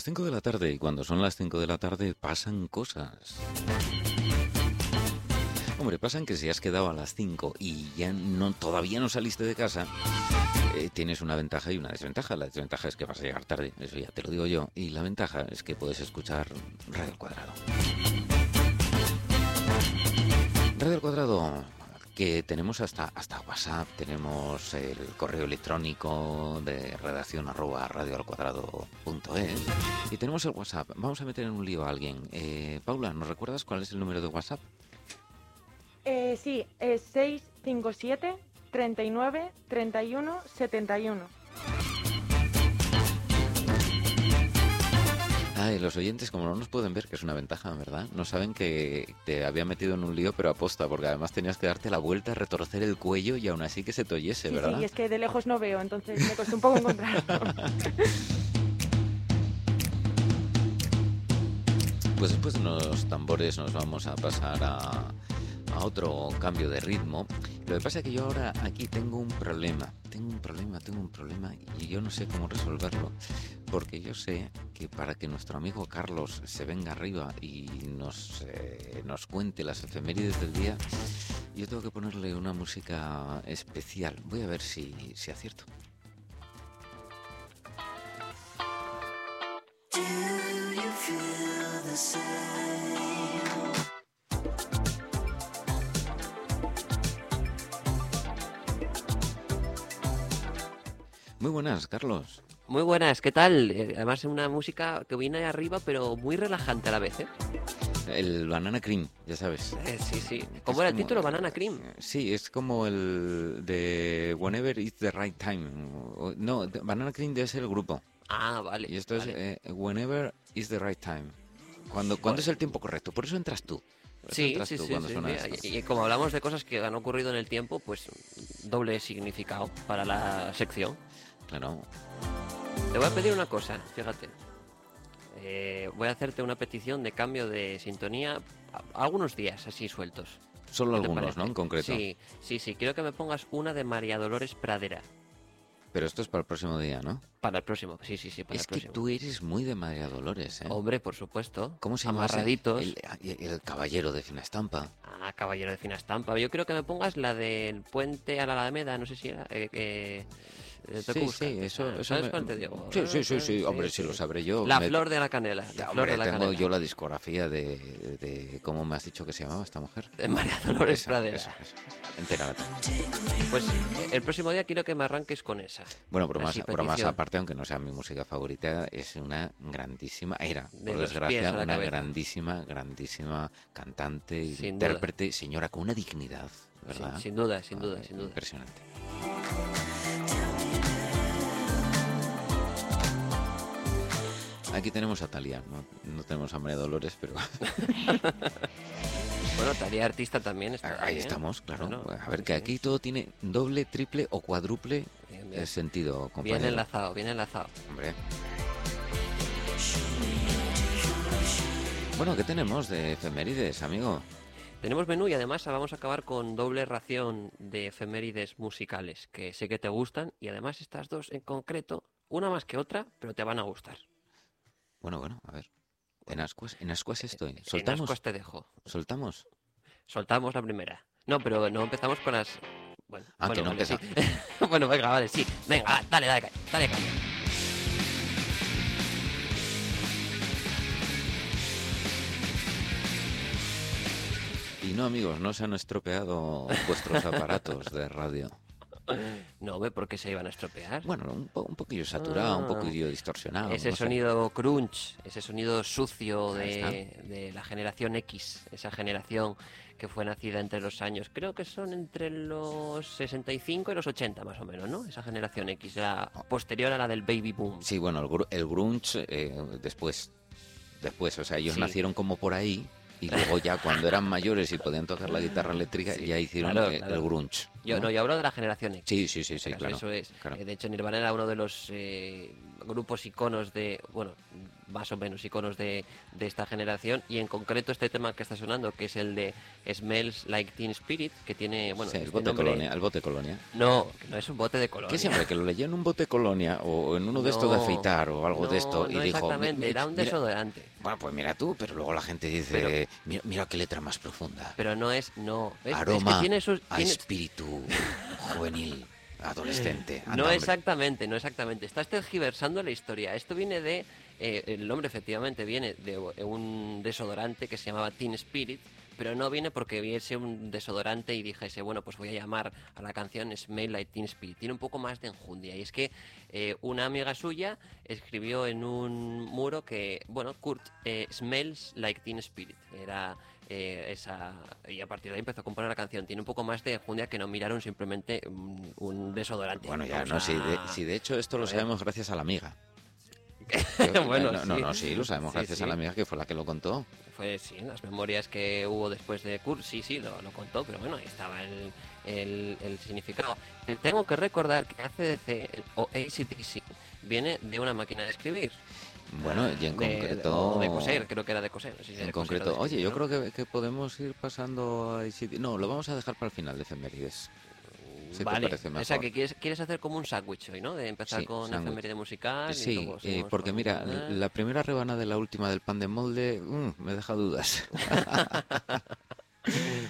las 5 de la tarde y cuando son las 5 de la tarde pasan cosas. Hombre, pasan que si has quedado a las 5 y ya no, todavía no saliste de casa, eh, tienes una ventaja y una desventaja. La desventaja es que vas a llegar tarde, eso ya te lo digo yo. Y la ventaja es que puedes escuchar Radio al Cuadrado. Radio al Cuadrado, que tenemos hasta, hasta WhatsApp, tenemos el correo electrónico de redacción arroba radioalcuadrado.es y tenemos el WhatsApp. Vamos a meter en un lío a alguien. Eh, Paula, ¿nos recuerdas cuál es el número de WhatsApp? Eh, sí, es 657 39 31 71. Los oyentes, como no nos pueden ver, que es una ventaja, ¿verdad? No saben que te había metido en un lío, pero aposta, porque además tenías que darte la vuelta, retorcer el cuello y aún así que se te oyese, Sí, ¿verdad? sí, es que de lejos no veo, entonces me costó un poco encontrarlo. Pues después de unos tambores nos vamos a pasar a, a otro cambio de ritmo. Lo que pasa es que yo ahora aquí tengo un problema, tengo un problema, tengo un problema y yo no sé cómo resolverlo. Porque yo sé que para que nuestro amigo Carlos se venga arriba y nos, eh, nos cuente las efemérides del día, yo tengo que ponerle una música especial. Voy a ver si, si acierto. Muy buenas, Carlos. Muy buenas, ¿qué tal? Eh, Además es una música que viene arriba, pero muy relajante a la vez, ¿eh? El Banana Cream, ya sabes. Eh, sí, sí. Es ¿Cómo era el título? Banana Cream. Sí, es como el de Whenever is the right time. No, Banana Cream debe ser el grupo. Ah, vale. Y esto vale. es eh, Whenever is the right time. Cuando, cuando es el tiempo correcto. Por eso entras tú. Sí, sí, sí, y como hablamos de cosas que han ocurrido en el tiempo, pues doble significado para la sección. Claro. Te voy a pedir una cosa, fíjate. Eh, voy a hacerte una petición de cambio de sintonía a- algunos días así sueltos. Solo ¿Qué te algunos? ¿no? En concreto. Sí, sí, sí. Quiero que me pongas una de María Dolores Pradera Pero esto es para el próximo día, ¿no? para el próximo. Sí, sí, sí, para Es el que tú eres muy de María Dolores, ¿eh? Hombre, por supuesto. ¿Cómo se llama? Amarraditos. El, el- el caballero de fina estampa. Ah, caballero de fina estampa. Yo creo que me pongas la del puente a la Alameda, no sé si era. Eh, eh, eh, Sí, sí, eso, Ah, eso ¿Sabes me- cuál te digo? Sí, sí, sí, sí, hombre, si lo sabré yo. La me- flor de la canela. La flor de la tengo canela. yo la discografía de, de cómo me has dicho que se llamaba esta mujer. De María Dolores Esa, Pradera. esa, esa. Pues eh, el próximo día quiero que me arranques con esa. Bueno, bromas petición. aparte, aunque no sea mi música favorita, es una grandísima, era, De por desgracia, una cabeza. grandísima, grandísima cantante, Sin intérprete, señora con una dignidad, ¿verdad? Sin, sin duda, sin duda, Ah, sin duda. Impresionante. Aquí tenemos a Talia, no, no tenemos a María Dolores, pero Bueno, Talía Artista también está ahí bien. estamos, claro. A ver, que aquí todo tiene doble, triple o cuádruple Bien, bien. sentido, Bien compañero. enlazado, bien enlazado. Hombre. Bueno, ¿qué tenemos de efemérides, amigo? Tenemos menú y además vamos a acabar con doble ración de efemérides musicales que sé que te gustan y además estas dos en concreto, una más que otra, pero te van a gustar. Bueno, bueno, a ver. En ascuas, en ascuas estoy. En ¿Soltamos? ascuas te dejo. ¿Soltamos? Soltamos la primera. No, pero no empezamos con las... Bueno, Ah, bueno, que no vale, sí. bueno, venga, vale, sí. Venga, dale, dale, dale, dale. caña. Y no, amigos, no se han estropeado vuestros aparatos de radio. No, ve por qué se iban a estropear. Bueno, un, po- un poquillo saturado, un Ah. poquillo distorsionado. ese no sé. sonido crunch, ese sonido sucio de, de la generación X, esa generación que fue nacida entre los años, creo que son entre los 65 y los 80 más o menos, ¿no? Esa generación X, la posterior a la del baby boom. Sí, bueno, el, el grunge eh, después. Después, o sea, ellos Sí. nacieron como por ahí y luego ya cuando eran mayores y podían tocar la guitarra eléctrica Sí, ya hicieron claro, eh, claro. el grunge. Yo ¿no? yo hablo de la generación X. Sí, sí, sí, sí, Claro. Eso es. claro. Eh, De hecho, Nirvana era uno de los eh, grupos iconos de, bueno, más o menos iconos de, de esta generación y en concreto este tema que está sonando, que es el de Smells Like Teen Spirit, que tiene, bueno, Sí, el este bote nombre- colonia, el bote colonia. No, no es un bote de color. ¿Qué siempre? Que lo leía en un bote colonia o en uno de estos de No, afeitar o algo de esto y no dijo... exactamente, "Mi- era un mira- desodorante. Bueno, pues mira tú, pero luego la gente dice, Pero- mira, mira qué letra más profunda. Pero no es, no. Es Aroma que tiene sus, a espíritu juvenil, adolescente. Anda, No exactamente, no exactamente. Estás tergiversando la historia. Esto viene de. Eh, el nombre efectivamente viene de un desodorante que se llamaba Teen Spirit, pero no viene porque viese un desodorante y dijese, bueno, pues voy a llamar a la canción Smell Like Teen Spirit. Tiene un poco más de enjundia. Y es que eh, una amiga suya escribió en un muro que, bueno, Kurt eh, smells like Teen Spirit. Era. eh, esa y a partir de ahí empezó a componer la canción tiene un poco más de enjundia que no miraron simplemente un, un desodorante Bueno, ya, no, si de, si de hecho esto lo sabemos gracias a la amiga. Bueno, no, no, sí. no, sí, lo sabemos Sí, gracias sí. a la amiga que fue la que lo contó. Fue, sí, las memorias que hubo después de Kurt, sí, sí, lo, lo contó, pero bueno, ahí estaba el, el, el significado. Tengo que recordar que ACDC o ACDC viene de una máquina de escribir. Bueno, y en De- concreto... de coser, creo que era de coser. no sé si En coser concreto, oye, yo creo que, que podemos ir pasando a. No, lo vamos a dejar para el final de efemérides. Si te vale, parece o sea mejor. que quieres, quieres hacer como un sándwich hoy, ¿no? De empezar Sí, con sándwich. efeméride musical. y Sí, luego eh, porque con- mira, Ah. la primera rebanada de la última del pan de molde mm, me deja dudas.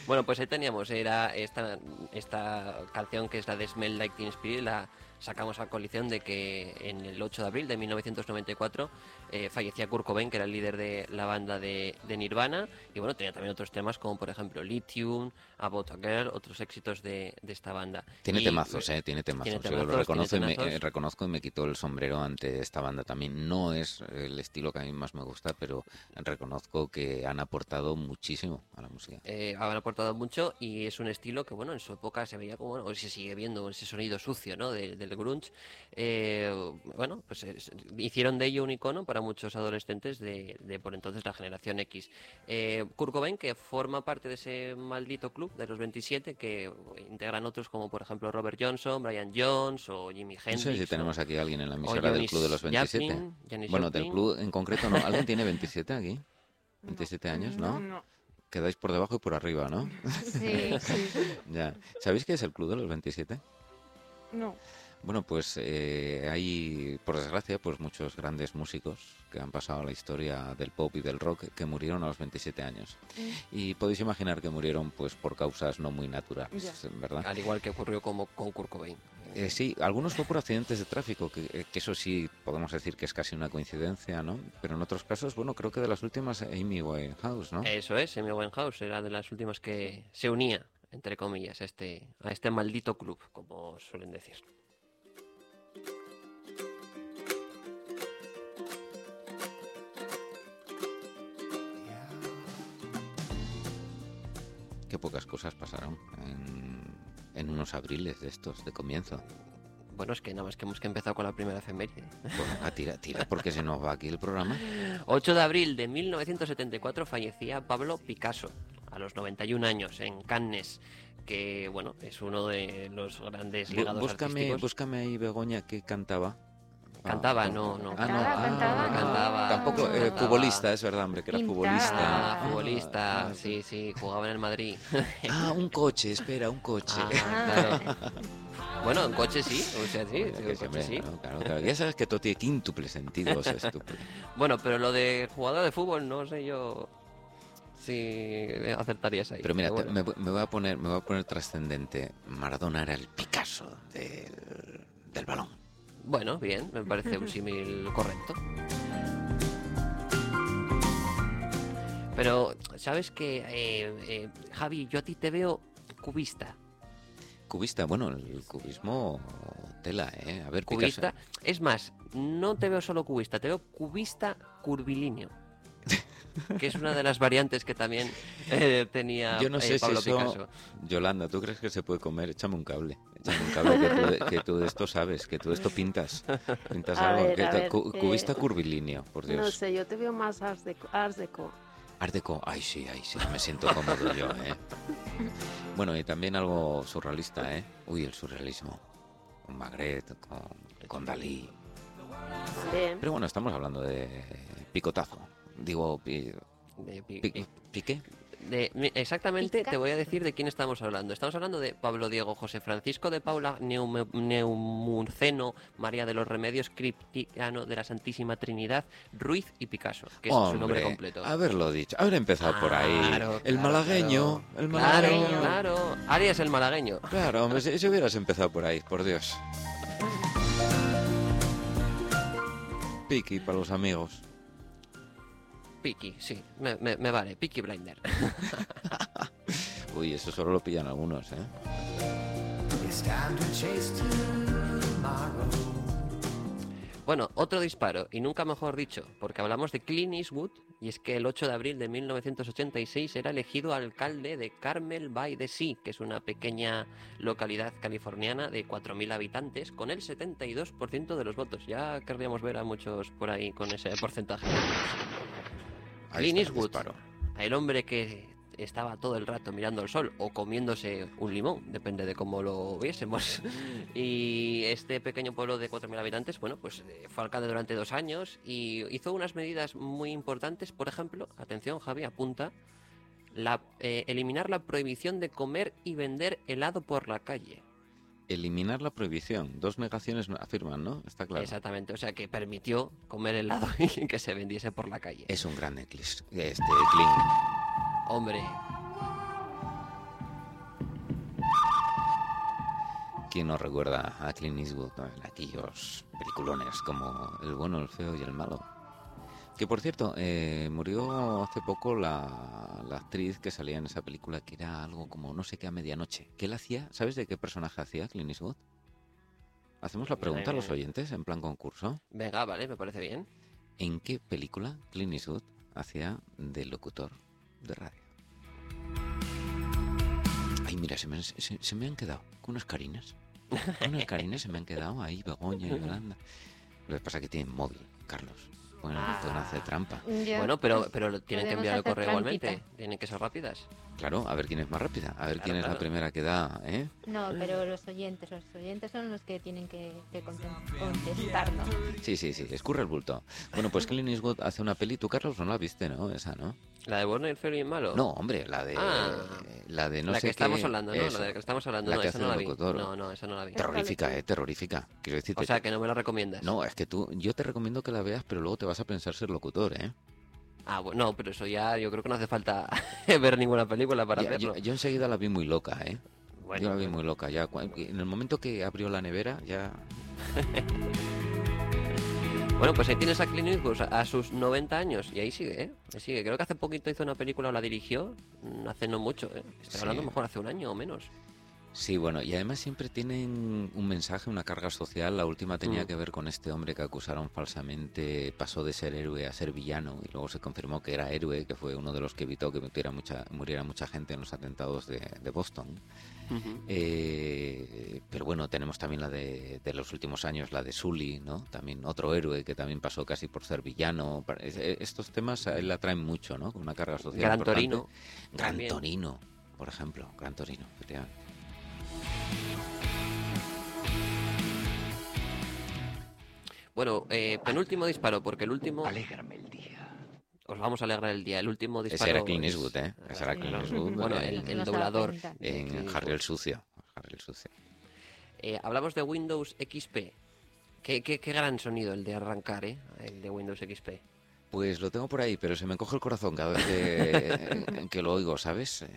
Bueno, pues ahí teníamos, era esta, esta canción que es la de Smell Like Teen Spirit, la sacamos a colisión de que en el 8 de abril de 1994 eh, fallecía Kurt Cobain, que era el líder de la banda de, de Nirvana, y bueno, tenía también otros temas como por ejemplo Lithium, About a Girl, otros éxitos de, de esta banda. Tiene Y- temazos, ¿eh? Tiene temazos. tiene Yo lo temazos, reconozco, y me, temazos. eh, reconozco y me quito el sombrero ante esta banda también. No es el estilo que a mí más me gusta, pero reconozco que han aportado muchísimo a la música. eh, han aportado mucho y es un estilo que, bueno, en su época se veía como, bueno, hoy se sigue viendo ese sonido sucio, ¿no? de- del grunge. Eh, bueno, pues es- hicieron de ello un icono para muchos adolescentes de, de por entonces la generación X. Eh, Kurt Cobain, que forma parte de ese maldito club de los 27, que integran otros como, por ejemplo, Robert Johnson, Brian Jones o Jimi No Hendrix. sé si tenemos aquí a alguien en la emisora del Club de los 27. Joplin, Janis bueno, del club en concreto no. ¿Alguien tiene 27 aquí? 27 años, ¿no? No, Quedáis por debajo y por arriba, ¿no? Sí, sí. ya. ¿Sabéis qué es el Club de los 27? no. Bueno, pues eh, hay, por desgracia, pues muchos grandes músicos que han pasado a la historia del pop y del rock que murieron a los 27 años. Y podéis imaginar que murieron pues por causas no muy naturales. ¿verdad? Al igual que ocurrió como con Kurt Cobain. Eh, sí, algunos fue por accidentes de tráfico, que, eh, que eso sí podemos decir que es casi una coincidencia, ¿no? Pero en otros casos, bueno, creo que de las últimas Amy Winehouse, ¿no? Eso es, Amy Winehouse era de las últimas que se unía, entre comillas, a este, a este maldito club, como suelen decir. Qué pocas cosas pasaron en, en unos abriles de estos, de comienzo. Bueno, es que nada más que hemos que empezado con la primera efeméride. Bueno, a tira, tira, porque se nos va aquí el programa. 8 de abril de 1974 fallecía Pablo Picasso, a los 91 años, en Cannes, que, bueno, es uno de los grandes legados búscame, artísticos. búscame ahí Begoña que cantaba. Cantaba, Ah, no, no. Ah, no, Cantaba, ah, cantaba. Cantaba. Tampoco, eh, Cantaba. futbolista, es verdad, hombre, que era Pintaba. futbolista. Ah, futbolista, Ah, sí, sí, jugaba en el Madrid. Ah, un coche, espera, un coche. Ah, claro. Bueno, en coche sí, o sea, sí, Que en coche siempre, sí. claro, claro, claro. Ya sabes que todo tiene quíntuple sentido, o sea, estúpido. Bueno, pero lo de jugador de fútbol no sé yo si acertarías ahí. Pero mira, te- bueno. me, me voy a poner, me voy a poner trascendente. Maradona era el Picasso del, del balón. Bueno, bien, me parece un símil correcto. Pero, ¿sabes qué, eh, eh, Javi? Yo a ti te veo cubista. Cubista, bueno, el cubismo tela, ¿eh? A ver, Cubista. Picasso. Es más, no te veo solo cubista, te veo cubista curvilíneo. Que es una de las variantes que también eh, tenía Yo no eh, sé Pablo si eso... Picasso. Yolanda, ¿tú crees que se puede comer? Échame un cable. Échame un cable que tú, de, que tú de esto sabes, que tú de esto pintas. Pintas A algo. ver, que ver, cu- eh, cubista curvilíneo, por Dios. No sé, yo te veo más Ars Deco. Ars Deco. Art Deco, ay sí, ay sí, me siento cómodo yo, ¿eh? Bueno, y también algo surrealista, ¿eh? Uy, el surrealismo. Con Magritte, con, con Dalí. Bien. Pero bueno, estamos hablando de picotazo. Digo, pi- De pi- pi- piqué. de- exactamente Pica. te voy a decir de quién estamos hablando. Estamos hablando de Pablo Diego José Francisco de Paula Neume- Neumuceno, María de los Remedios, Cristiano de la Santísima Trinidad, Ruiz y Picasso, que es su nombre completo. haberlo dicho, haber empezado por ahí. Claro, el claro, malagueño, claro. el malagueño. claro. Arias el malagueño. Claro, hombre, si, si hubieras empezado por ahí, por Dios. Piki para los amigos. Piki, sí, me, me- me vale, Piki Blinder. Uy, eso solo lo pillan algunos, ¿eh? Bueno, otro disparo, y nunca mejor dicho, porque hablamos de Clint Eastwood, y es que el 8 de abril de 1986 era elegido alcalde de Carmel by the Sea, que es una pequeña localidad californiana de 4.000 habitantes, con el 72% de los votos. Ya querríamos ver a muchos por ahí con ese porcentaje. Ahí Clint está Eastwood, el hombre que estaba todo el rato mirando al sol o comiéndose un limón, depende de cómo lo viésemos. Y este pequeño pueblo de 4.000 habitantes, bueno, pues eh, fue alcalde durante dos años y hizo unas medidas muy importantes, por ejemplo, atención Javi, apunta, la, eh, eliminar la prohibición de comer y vender helado por la calle. Eliminar la prohibición. Dos negaciones afirman, ¿no? Está claro. Exactamente, o sea que permitió comer helado y que se vendiese por la calle. Es un gran eclis. Este, Kling. Hombre, ¿Quién no recuerda a Clint Eastwood en aquellos peliculones como El bueno, el feo y el malo? Que por cierto, eh, murió hace poco la, la actriz que salía en esa película que era algo como no sé qué a medianoche. ¿Qué él hacía? ¿Sabes de qué personaje hacía Clint Eastwood? Hacemos la pregunta a los oyentes en plan concurso. venga, vale, me parece bien. ¿En qué película Clint Eastwood hacía de locutor de radio? Ay, mira, se me, se, se me han quedado con unas carinas. Unas carinas se me han quedado ahí, Begoña y Yolanda. Lo que pasa es que tienen móvil, Carlos. Bueno, Ah. pueden hacer trampa. Ya, Bueno, pero, pues, pero lo tienen que enviar el correo trampita. igualmente. Tienen que ser rápidas. Claro, a ver quién es más rápida. A ver Claro, quién es la primera que da, ¿eh? No, pero los oyentes, los oyentes son los que tienen que, que contestarnos. Sí, sí, sí, escurre el bulto. Bueno, pues Clint Eastwood hace una peli. Tú, Carlos, no la viste, ¿no? Esa, ¿no? ¿La de bueno y el feo y el malo? No, hombre, la de... Ah. la de no la sé que estamos qué- hablando, ¿no? eso. La de la que estamos hablando. La no, que esa no la vi. No, no, esa no la vi. Terrorífica, ¿eh? Terrorífica. Quiero decirte O sea, que no me la recomiendas. No, es que tú, yo te recomiendo que la veas, pero luego te vas a pensar ser locutor, ¿eh? Ah, bueno, no, pero eso ya yo creo que no hace falta ver ninguna película para Ya, hacerlo. yo, yo enseguida la vi muy loca, ¿eh? Bueno, yo la vi muy loca. Ya, en el momento que abrió la nevera, ya... Bueno, pues ahí tienes a Clint Eastwood a, sus 90 años y ahí sigue, ¿eh? Ahí sigue. Creo que hace poquito hizo una película o la dirigió, mm, hace no mucho, ¿eh? Estoy Sí. hablando mejor hace un año o menos. Sí, bueno, y además siempre tienen un mensaje, una carga social. La última tenía Mm. que ver con este hombre que acusaron falsamente, pasó de ser héroe a ser villano y luego se confirmó que era héroe, que fue uno de los que evitó que muriera mucha, muriera mucha gente en los atentados de, de Boston. Eh, pero bueno, tenemos también la de, de los últimos años, la de Sully, ¿no? También otro héroe que también pasó casi por ser villano. Eh, Estos temas a él la traen mucho, ¿no? Con una carga social Gran importante. Torino. Gran también. Torino, por ejemplo. Gran Torino, efectivamente. Bueno, eh, penúltimo disparo, porque el último... Alégrame el día. Os vamos a alegrar el día. El último disparo... Ese era Clint Eastwood, ¿eh? Ese era Clint. Eastwood. Bueno, eh, el, doblador. en Harry el. Sucio. Harry el Sucio. Eh, hablamos de Windows XP. Qué, qué, qué gran sonido el de arrancar, ¿eh? El de Windows XP. Pues lo tengo por ahí, pero se me coge el corazón cada vez que, que lo oigo, ¿sabes? Eh,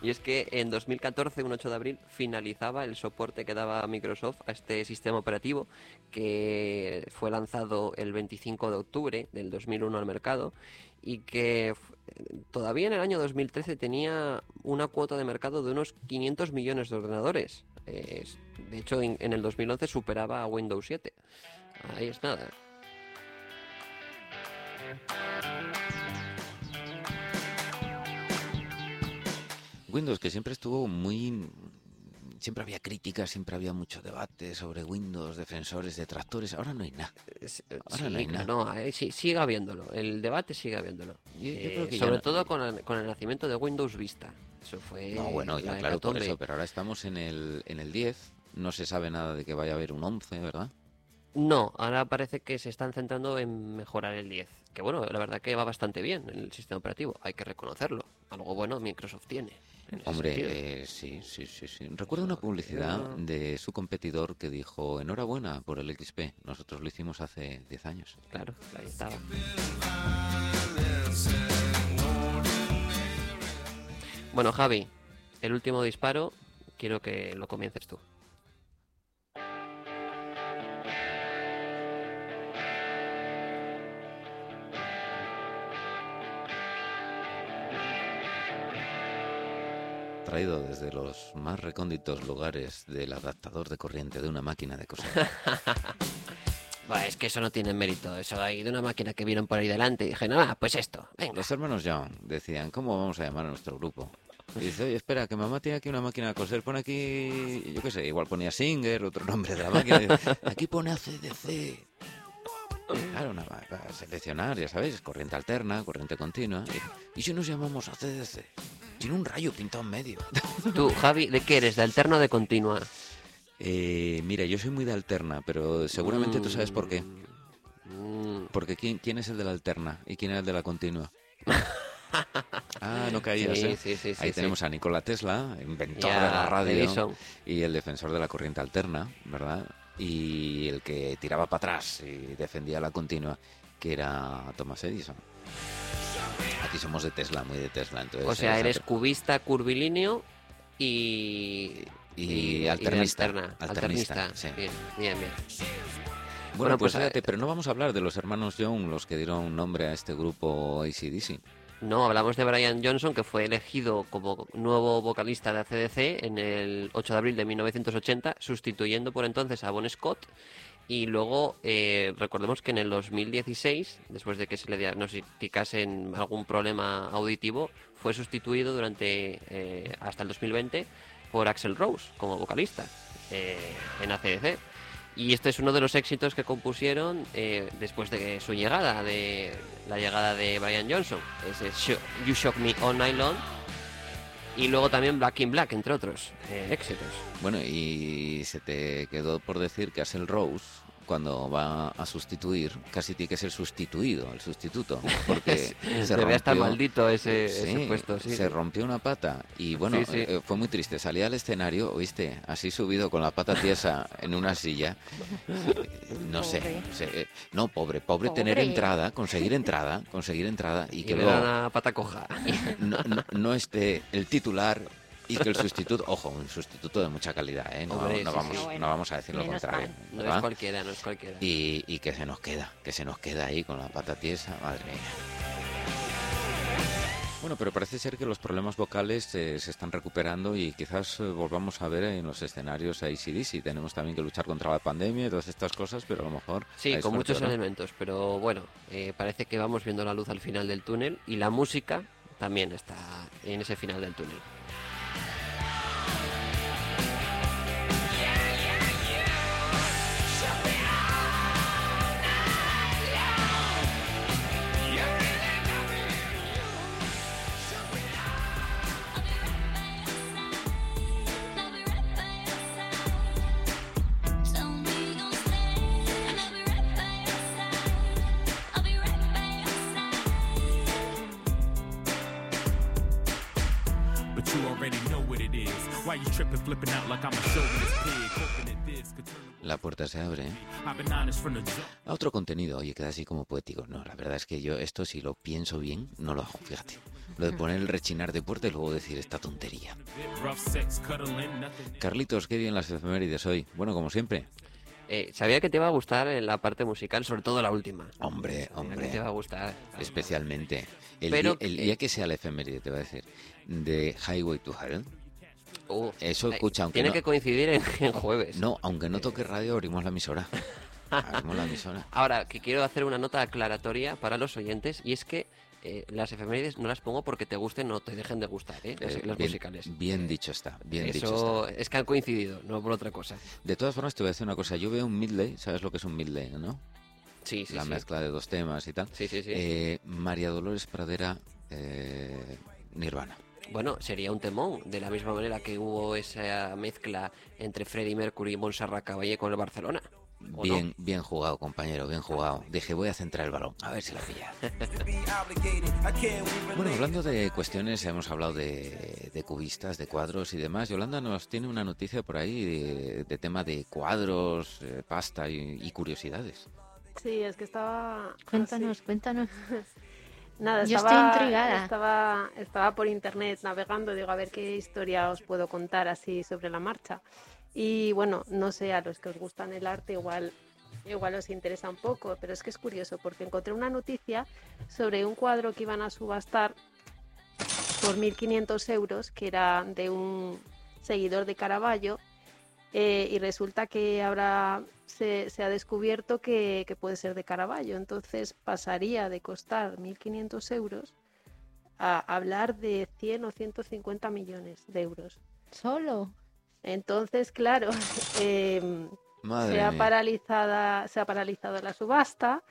Y es que en 2014, un 8 de abril, finalizaba el soporte que daba Microsoft a este sistema operativo que fue lanzado el 25 de octubre del 2001 al mercado y que todavía en el año 2013 tenía una cuota de mercado de unos 500 millones de ordenadores. Es- de hecho, en el 2011 superaba a Windows 7. Ahí es nada. Windows, que siempre estuvo muy... Siempre había críticas, siempre había mucho debate sobre Windows, defensores, detractores. Ahora no hay nada. Eh, Ahora sí, no hay nada. no, eh, sí, sigue habiéndolo. El debate sigue habiéndolo. Yo- yo Eh, creo que sobre no- todo con el, con el nacimiento de Windows Vista. Eso fue. No, bueno, ya la claro, por eso, pero ahora estamos en el, en el 10. No se sabe nada de que vaya a haber un 11, ¿verdad? No, ahora parece que se están centrando en mejorar el 10. Que bueno, la verdad que va bastante bien el sistema operativo, hay que reconocerlo. Algo bueno Microsoft tiene. Hombre, eh, sí, sí, sí, sí. Recuerdo una publicidad de su competidor que dijo, enhorabuena por el XP. Nosotros lo hicimos hace 10 años. Claro, ahí estaba. Bueno, Javi, el último disparo, quiero que lo comiences tú. Traído desde los más recónditos lugares del adaptador de corriente de una máquina de coser. Es que eso no tiene mérito, eso ahí de una máquina que vieron por ahí delante y dije, nada, pues esto, venga. Los hermanos Young decían, ¿cómo vamos a llamar a nuestro grupo? Y dice, oye, espera, que mamá tiene aquí una máquina de coser, pone aquí, yo qué sé, igual ponía Singer, otro nombre de la máquina. dice, aquí pone ACDC. Claro, una, seleccionar, ya sabéis, corriente alterna, corriente continua. Y, ¿y si nos llamamos ACDC? Tiene un rayo pintado en medio. Tú, Javi, ¿de qué eres? ¿De alterno o de continua? Eh, mira, yo soy muy de alterna, pero seguramente tú sabes por qué. Mm, Porque ¿quién, quién es el de la alterna y quién es el de la continua? Ah, no caías, Sí, ¿eh? sí, sí, sí, Ahí sí. tenemos a Nikola Tesla, inventor de la radio Edison. y el defensor de la corriente alterna, ¿verdad? Y el que tiraba para atrás y defendía la continua, que era Thomas Edison. Aquí somos de Tesla, muy de Tesla. Entonces, O sea, eres cubista, curvilíneo y... Y alternista, alterna, alternista, alternista. sí. Bien, bien, bien. Bueno, Bueno, pues, pues, fíjate, eh, pero no vamos a hablar de los hermanos Young, los que dieron nombre a este grupo ACDC. No, hablamos de Brian Johnson, que fue elegido como nuevo vocalista de ACDC en el 8 de abril de 1980, sustituyendo por entonces a Bon Scott. Y luego, eh, recordemos que en el 2016, después de que se le diagnosticase en algún problema auditivo, fue sustituido durante eh, hasta el 2020 por Axel Rose como vocalista eh, en ACDC. Y este es uno de los éxitos que compusieron después de su llegada, de la llegada de Brian Johnson. Sho- You Shock Me All Night Long. Y luego también Black in Black, entre otros eh, éxitos. Bueno, y se te quedó por decir que Axel Rose, cuando va a sustituir, casi tiene que ser sustituido, el sustituto, porque se Debe estar rompió- maldito ese, ese Sí, puesto. Sí, se rompió una pata y bueno, Sí, sí. eh, fue muy triste. Salía al escenario, oíste, así subido con la pata tiesa en una silla. Eh, No sé, Pobre. eh, no, pobre, pobre tener entrada, conseguir entrada, conseguir entrada y Y que luego una pata coja. no, no- no esté el titular y que el sustituto, ojo, un sustituto de mucha calidad, ¿eh? no, Hombre, no sí, vamos, sí. Bueno, no vamos a decir lo contrario. mal. No es cualquiera, no es cualquiera. y, y que se nos queda, que se nos queda ahí con la pata tiesa, madre mía. Bueno, pero parece ser que los problemas vocales eh, se están recuperando y quizás eh, volvamos a ver en los escenarios a ACDC. Tenemos también que luchar contra la pandemia y todas estas cosas, pero a lo mejor... Sí, con suerte, muchos elementos, pero bueno, eh, parece que vamos viendo la luz al final del túnel y la música también está en ese final del túnel. La puerta se abre. ¿eh? A otro contenido, oye, queda así como poético. No, la verdad es que yo esto si lo pienso bien, no lo hago, fíjate. Lo de poner el rechinar de puerta y luego decir esta tontería. Carlitos, qué bien las efemérides hoy. Bueno, como siempre. Eh, sabía que te iba a gustar en la parte musical, sobre todo la última. Hombre, Sabía hombre. que te va a gustar. Especialmente. El, Pero día, el que- día que sea la efeméride, te voy a decir, de Highway to Hell. Uh, Eso, escucha, aunque Tiene no- que coincidir en, en jueves. No, aunque no toque radio, abrimos la emisora. Abrimos la emisora. Ahora, que quiero hacer una nota aclaratoria para los oyentes, y es que eh, las efemérides no las pongo porque te gusten o te dejen de gustar, ¿eh? Las, Eh, las bien, musicales. bien dicho está, bien dicho está. es que han coincidido, no por otra cosa. De todas formas, te voy a decir una cosa. Yo veo un midley, ¿sabes lo que es un midley, no? Sí, sí, la sí. mezcla de dos temas y tal. Sí, sí, sí. Eh, María Dolores Pradera, Nirvana. Bueno, sería un temón, de la misma manera que hubo esa mezcla entre Freddie Mercury y Montserrat Caballé con el Barcelona. Bien, bien jugado, compañero, bien jugado. Dije, voy a centrar el balón, a ver si la pilla. Bueno, hablando de cuestiones, hemos hablado de, de cubistas, de cuadros y demás. Yolanda nos tiene una noticia por ahí de, de tema de cuadros, eh, pasta y, y curiosidades. Sí, es que estaba... Cuéntanos, cuéntanos. Nada, Yo estaba, estoy intrigada. Estaba, estaba por internet navegando, digo, a ver qué historia os puedo contar así sobre la marcha. Y bueno, no sé, a los que os gustan el arte igual, igual os interesa un poco, pero es que es curioso porque encontré una noticia sobre un cuadro que iban a subastar por 1.500 euros, que era de un seguidor de Caravaggio, eh, y resulta que ahora se, se ha descubierto que, que puede ser de Caravaggio, entonces pasaría de costar 1.500 euros a hablar de 100 o 150 millones de euros. Solo. Entonces, claro, em, se, ha paralizada, se ha paralizado la subasta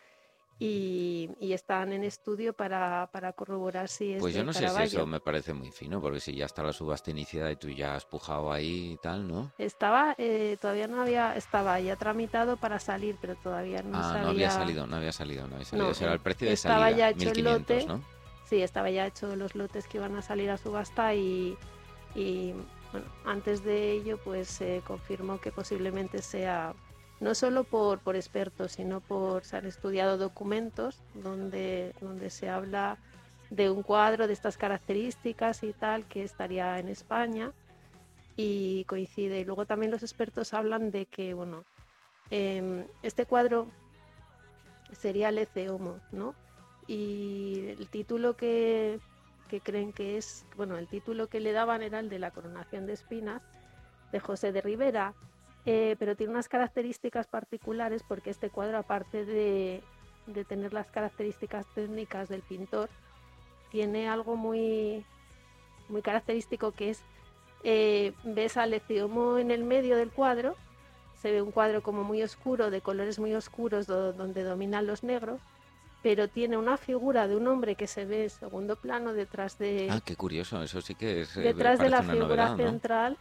y, y están en estudio para, para corroborar si es Pues yo no sé si eso me parece muy fino, porque si ya está la subasta iniciada y tú ya has pujado ahí y tal, ¿no? Estaba, eh, todavía no había, estaba ya tramitado para salir, pero todavía no ah, salía. no había salido, no había salido, no había salido. No, Ese era el precio de estaba salida, ya hecho el 1500, lote. ¿no? Sí, estaba ya hecho los lotes que iban a salir a subasta y, y, bueno, antes de ello pues se confirmó que posiblemente sea no solo por, por expertos, sino por se han estudiado documentos donde, donde se habla de un cuadro de estas características y tal que estaría en España y coincide. Y luego también los expertos hablan de que, bueno, em, este cuadro sería Lece Homo, ¿no? Y el título que, que creen que es, bueno, el título que le daban era el de la coronación de espinas de José de Rivera, eh, pero tiene unas características particulares porque este cuadro, aparte de, de tener las características técnicas del pintor, tiene algo muy, muy característico que es, eh, ves al Leciomo en el medio del cuadro, se ve un cuadro como muy oscuro, de colores muy oscuros, do- donde dominan los negros, pero tiene una figura de un hombre que se ve en segundo plano detrás de, Ah, qué curioso, eso sí que es. eh, detrás de la figura novedad, ¿no? central.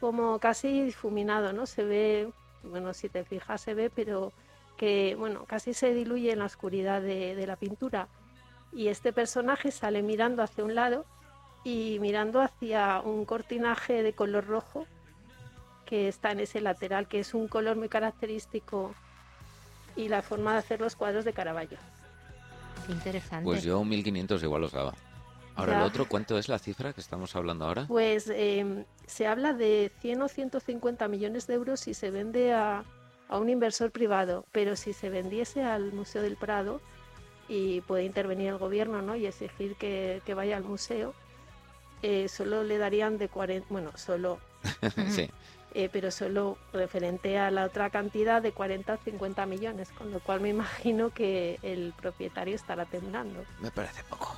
Como casi difuminado, ¿no? Se ve, bueno, si te fijas se ve, pero que, bueno, casi se diluye en la oscuridad de, de la pintura. Y este personaje sale mirando hacia un lado y mirando hacia un cortinaje de color rojo que está en ese lateral, que es un color muy característico y la forma de hacer los cuadros de Caravaggio. Qué interesante. Pues yo 1500 igual os daba. Ahora, Ya. el otro, ¿cuánto es la cifra que estamos hablando ahora? Pues eh, se habla de 100 o 150 millones de euros si se vende a, a un inversor privado, pero si se vendiese al Museo del Prado y puede intervenir el gobierno ¿no? y exigir que, que vaya al museo, eh, solo le darían de 40, bueno, solo, sí. eh, pero solo referente a la otra cantidad de 40 o 50 millones, con lo cual me imagino que el propietario estará temblando. Me parece poco.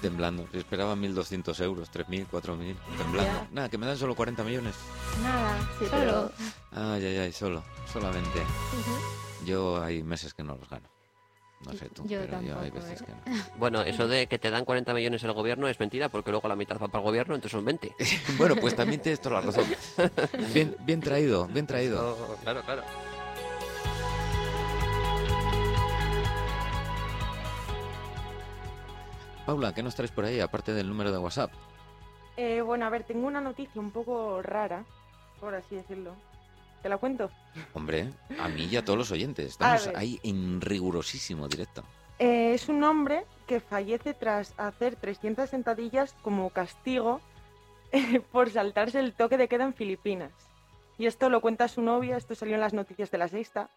Temblando. Si esperaba 1200 euros, 3000, 4000. Temblando. Ya. Nada, que me dan solo 40 millones. Nada, sí, solo. Ay, ay, ay, solo. Solamente. Yo hay meses que no los gano. No sé tú, Yo pero yo hay veces ¿eh? que no. Bueno, eso de que te dan 40 millones el gobierno es mentira, porque luego la mitad va para el gobierno, entonces son 20. bueno, pues también tienes toda la razón. Bien, bien traído, bien traído. Oh, claro, claro. Paula, ¿qué nos traes por ahí, aparte del número de WhatsApp? Eh, bueno, a ver, tengo una noticia un poco rara, por así decirlo. ¿Te la cuento? Hombre, a mí y a todos los oyentes. Estamos ahí en rigurosísimo directo. Eh, es un hombre que fallece tras hacer 300 sentadillas como castigo eh, por saltarse el toque de queda en Filipinas. Y esto lo cuenta su novia, esto salió en las noticias de la sexta.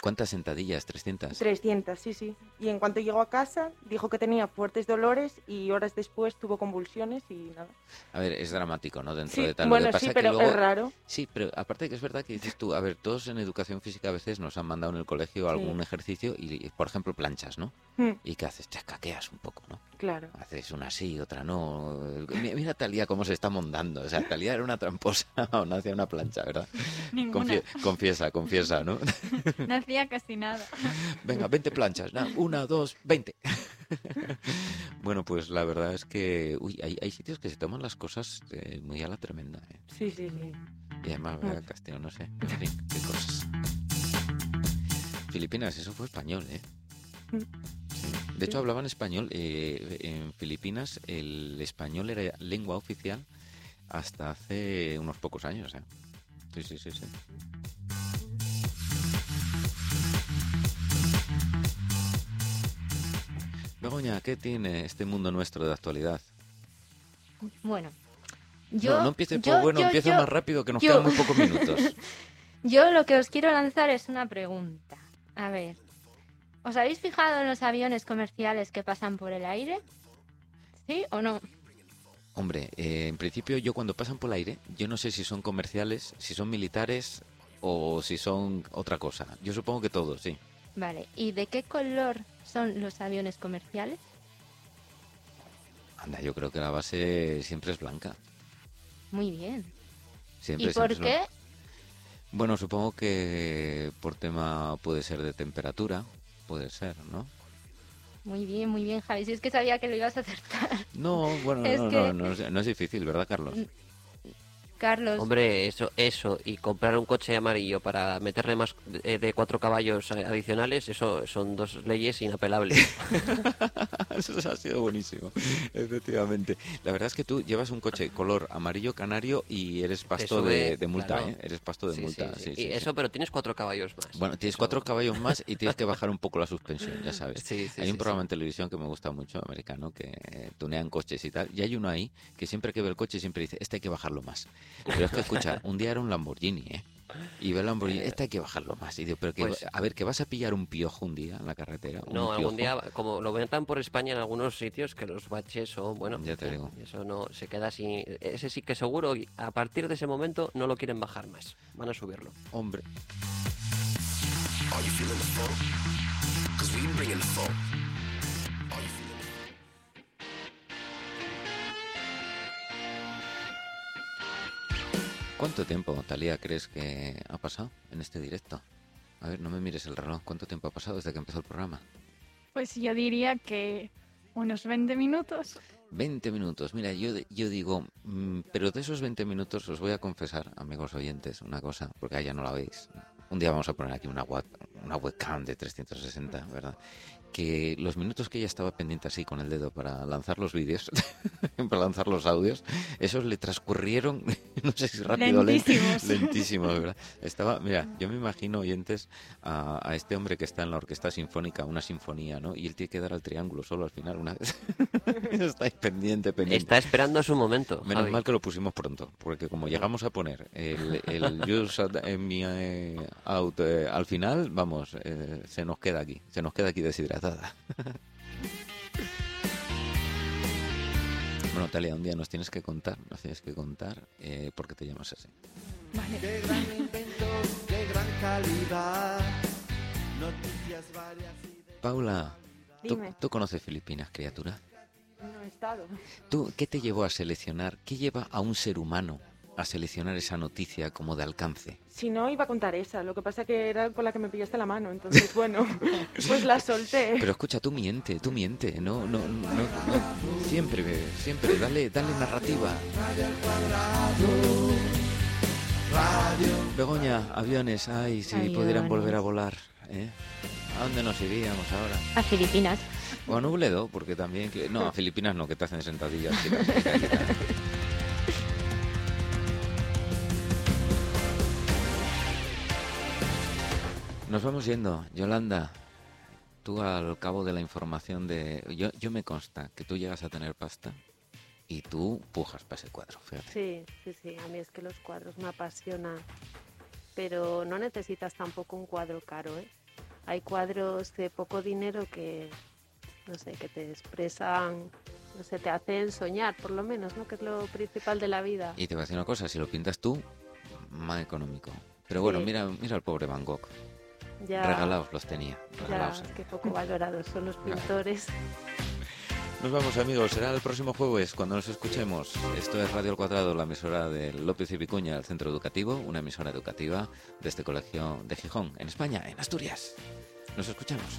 ¿Cuántas sentadillas? ¿300? 300, sí, sí. Y en cuanto llegó a casa, dijo que tenía fuertes dolores y horas después tuvo convulsiones y nada. A ver, es dramático, ¿no? Dentro Sí, de tal. Lo bueno, que pasa sí, que pero luego- es raro. Sí, pero aparte que es verdad que dices tú, a ver, todos en educación física a veces nos han mandado en el colegio algún ejercicio y, por ejemplo, planchas, ¿no? Hmm, ¿Y qué haces? Te caqueas un poco, ¿no? Claro. Haces una sí, otra no. Mi- Mira Talía cómo se está montando. O sea, Talía era una tramposa o no hacía una plancha, ¿verdad? Ninguna. Confie- confiesa, confiesa, ¿no? No hacía casi nada. Venga, 20 planchas. Una, dos, 20. bueno, pues la verdad es que uy, hay, hay sitios que se toman las cosas eh, muy a la tremenda. ¿eh? Sí, sí, sí. Y además, vea, Castillo, no sé. En fin, qué cosas. Filipinas, eso fue español, ¿eh? Mm. De hecho, hablaban español. eh, en Filipinas el español era lengua oficial hasta hace unos pocos años, ¿eh? Sí, sí, sí, sí. Begoña, ¿qué tiene este mundo nuestro de actualidad? Bueno, yo, no, no empieces yo- por bueno, yo- empieza yo- más rápido que nos quedan muy pocos minutos. Yo lo que os quiero lanzar es una pregunta. A ver, ¿os habéis fijado en los aviones comerciales que pasan por el aire? ¿Sí o no? Hombre, eh, en principio yo cuando pasan por el aire, yo no sé si son comerciales, si son militares o si son otra cosa. Yo supongo que todos, sí. Vale, ¿y de qué color son los aviones comerciales? Anda, yo creo que la base siempre es blanca. Muy bien. Siempre, ¿Y por qué? Bueno, supongo que por tema puede ser de temperatura, puede ser, ¿no? Muy bien, muy bien, Javi. Si es que sabía que lo ibas a acertar. No, bueno, Es no, que- no, no, es- no es difícil, ¿verdad, Carlos? Carlos, Hombre, eso, eso, y comprar un coche amarillo para meterle más de, de cuatro caballos eh, adicionales, eso son dos leyes inapelables. Eso ha sido buenísimo, efectivamente. La verdad es que tú llevas un coche color amarillo canario y eres pasto sube, de, de multa, claro. ¿eh? Eres pasto de Sí, multa. sí, sí, sí. sí, y sí. eso, pero tienes cuatro caballos más. Bueno, tienes Eso- cuatro caballos más y tienes que bajar un poco la suspensión, ya sabes. Sí, sí, hay un sí, programa sí. en televisión que me gusta mucho, americano, que eh, tunean coches y tal. Y hay uno ahí que siempre que ve el coche siempre dice, este hay que bajarlo más. Pero es que escucha, un día era un Lamborghini, ¿eh? Y ve el Lamborghini, este hay que bajarlo más. Y digo, pero que, Pues- a ver, que vas a pillar un piojo un día en la carretera. No, algún día, como lo ven por España en algunos sitios, que los baches son, bueno, Ya te digo. eso no se queda así. Ese sí que seguro, a partir de ese momento no lo quieren bajar más, van a subirlo. Hombre. Are you ¿Cuánto tiempo, Talía, crees que ha pasado en este directo? A ver, no me mires el reloj. ¿Cuánto tiempo ha pasado desde que empezó el programa? Pues yo diría que unos 20 minutos. 20 minutos. Mira, yo, yo digo, mm, pero de esos 20 minutos os voy a confesar, amigos oyentes, una cosa, porque allá no la veis. Un día vamos a poner aquí una, web- una webcam de 360, ¿verdad? Que los minutos que ella estaba pendiente así con el dedo para lanzar los vídeos, para lanzar los audios, esos le transcurrieron, no sé si rápido o lento, Lentísimos. lentísimo, ¿verdad? Estaba, mira, yo me imagino, oyentes, a, a este hombre que está en la orquesta sinfónica, una sinfonía, ¿no? Y él tiene que dar al triángulo solo al final, una vez. está ahí pendiente, pendiente. Está esperando su momento. Menos Javi. mal que lo pusimos pronto, porque como llegamos a poner el, el use at- en mi eh, out eh, al final, vamos, eh, se nos queda aquí, se nos queda aquí deshidratada. bueno, Talia, un día nos tienes que contar, nos tienes que contar eh, por qué te llamas así. Vale. Qué gran invento, qué gran calidad. Noticias varias y de... Paula, ¿tú, tú conoces Filipinas, criatura? No he estado. ¿Tú qué te llevó a seleccionar, qué lleva a un ser humano a seleccionar esa noticia como de alcance? Si no, iba a contar esa. Lo que pasa que era con la que me pillaste la mano. Entonces, bueno, pues la solté. Pero escucha, tú miente, tú miente, no, no, no, no. siempre, siempre, dale, dale narrativa. Begoña, aviones, ay, si pudieran Aviones. volver a volar, ¿eh? ¿A dónde nos iríamos ahora? a Filipinas. O a Nubledo, porque también, no, a Filipinas no, que te hacen sentadillas. Nos vamos yendo, Yolanda. Tú al cabo de la información de... Yo, yo me consta que tú llegas a tener pasta y tú pujas para ese cuadro, fíjate. Sí, sí, sí, a mí es que los cuadros me apasionan, pero no necesitas tampoco un cuadro caro, ¿eh? Hay cuadros de poco dinero que, no sé, que te expresan, no sé, te hacen soñar, por lo menos, ¿no? Que es lo principal de la vida. Y te voy a decir una cosa, si lo pintas tú, más económico. Pero bueno, Sí. mira, mira al pobre Van Gogh. Ya, Regalados los tenía, regalados. que poco valorados son los pintores. Nos vamos amigos, será el próximo jueves cuando nos escuchemos. Esto es Radio al Cuadrado, la emisora de López y Vicuña, el centro educativo, una emisora educativa de este colegio de Gijón, en España, en Asturias. Nos escuchamos.